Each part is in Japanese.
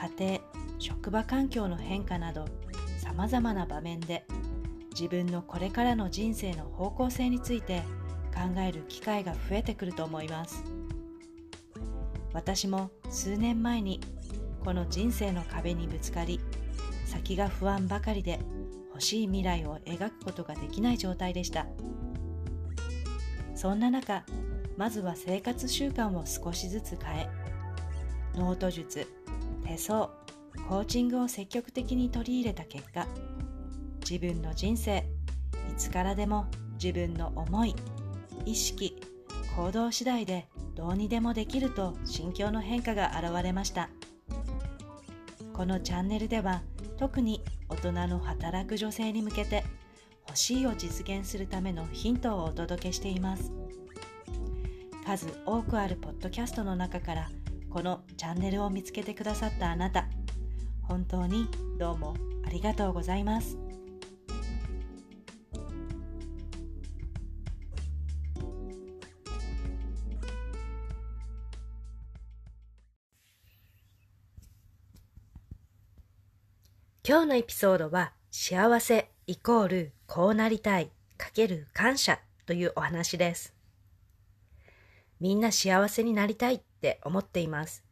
家庭、職場環境の変化など様々な場面で自分のこれからの人生の方向性について考える機会が増えてくると思います。私も数年前にこの人生の壁にぶつかり先が不安ばかりで欲しい未来を描くことができない状態でした。そんな中まずは生活習慣を少しずつ変えノート術手相コーチングを積極的に取り入れた結果自分の人生いつからでも自分の思い意識行動次第でどうにでもできると心境の変化が現れました。このチャンネルでは特に大人の働く女性に向けて欲しいを実現するためのヒントをお届けしています。数多くあるポッドキャストの中からこのチャンネルを見つけてくださったあなた本当にどうもありがとうございます今日のエピソードは幸せイコールこうなりたいかける感謝というお話です。みんな幸せになりたいって思っています。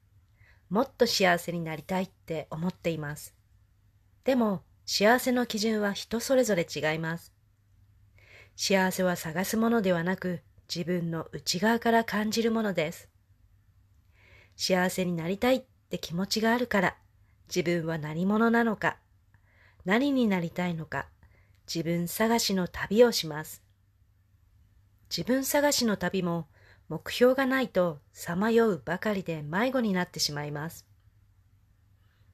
もっと幸せになりたいって思っています。でも、幸せの基準は人それぞれ違います。幸せは探すものではなく、自分の内側から感じるものです。幸せになりたいって気持ちがあるから、自分は何者なのか、何になりたいのか、自分探しの旅をします。自分探しの旅も目標がないとさまようばかりで迷子になってしまいます。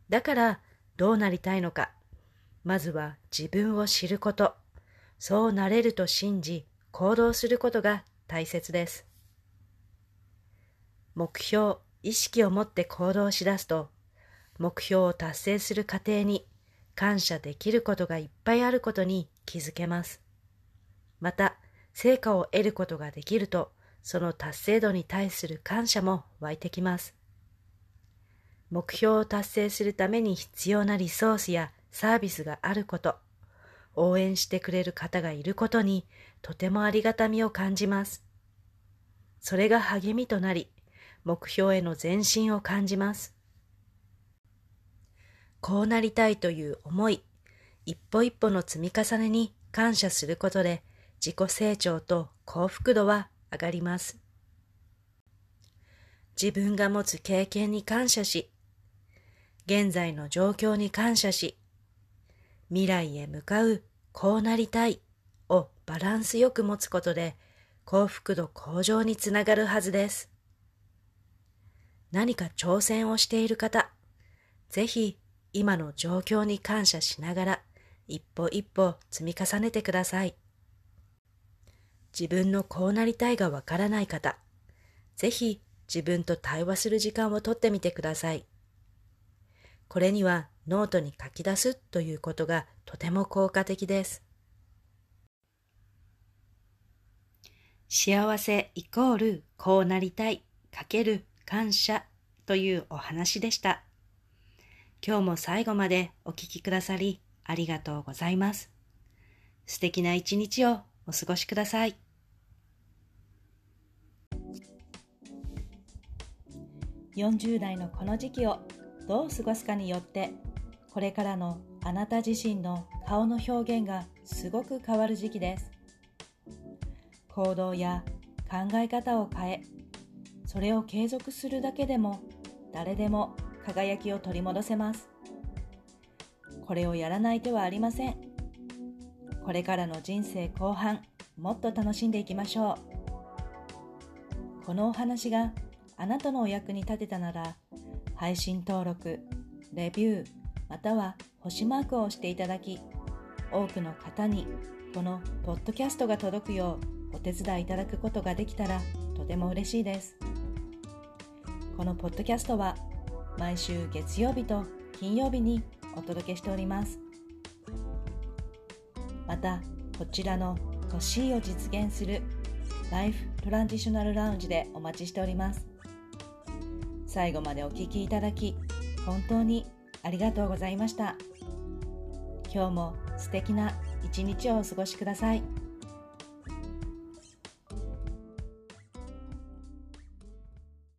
だからどうなりたいのか、まずは自分を知ること、そうなれると信じ行動することが大切です。目標、意識を持って行動しだすと、目標を達成する過程に感謝できることがいっぱいあることに気づけます。また、成果を得ることができると、その達成度に対する感謝も湧いてきます。目標を達成するために必要なリソースやサービスがあること、応援してくれる方がいることにとてもありがたみを感じます。それが励みとなり、目標への前進を感じます。こうなりたいという思い、一歩一歩の積み重ねに感謝することで自己成長と幸福度は上がります。自分が持つ経験に感謝し、現在の状況に感謝し、未来へ向かうこうなりたいをバランスよく持つことで幸福度向上につながるはずです。何か挑戦をしている方、ぜひ今の状況に感謝しながら一歩一歩積み重ねてください。自分のこうなりたいがわからない方、ぜひ自分と対話する時間をとってみてください。これにはノートに書き出すということがとても効果的です。幸せイコールこうなりたいかける感謝というお話でした。今日も最後までお聴きくださりありがとうございます。素敵な一日をお過ごしください。40代のこの時期をどう過ごすかによってこれからのあなた自身の顔の表現がすごく変わる時期です。行動や考え方を変えそれを継続するだけでも誰でも輝きを取り戻せます。これをやらない手はありません。これからの人生後半もっと楽しんでいきましょう。このお話があなたのお役に立てたなら配信登録レビュー、または星マークを押していただき、多くの方にこのポッドキャストが届くようお手伝いいただくことができたらとても嬉しいです。このポッドキャストは毎週月曜日と金曜日にお届けしております。また、こちらの欲しいを実現するライフトランジショナルラウンジでお待ちしております。最後までお聴きいただき、本当にありがとうございました。今日も素敵な一日をお過ごしください。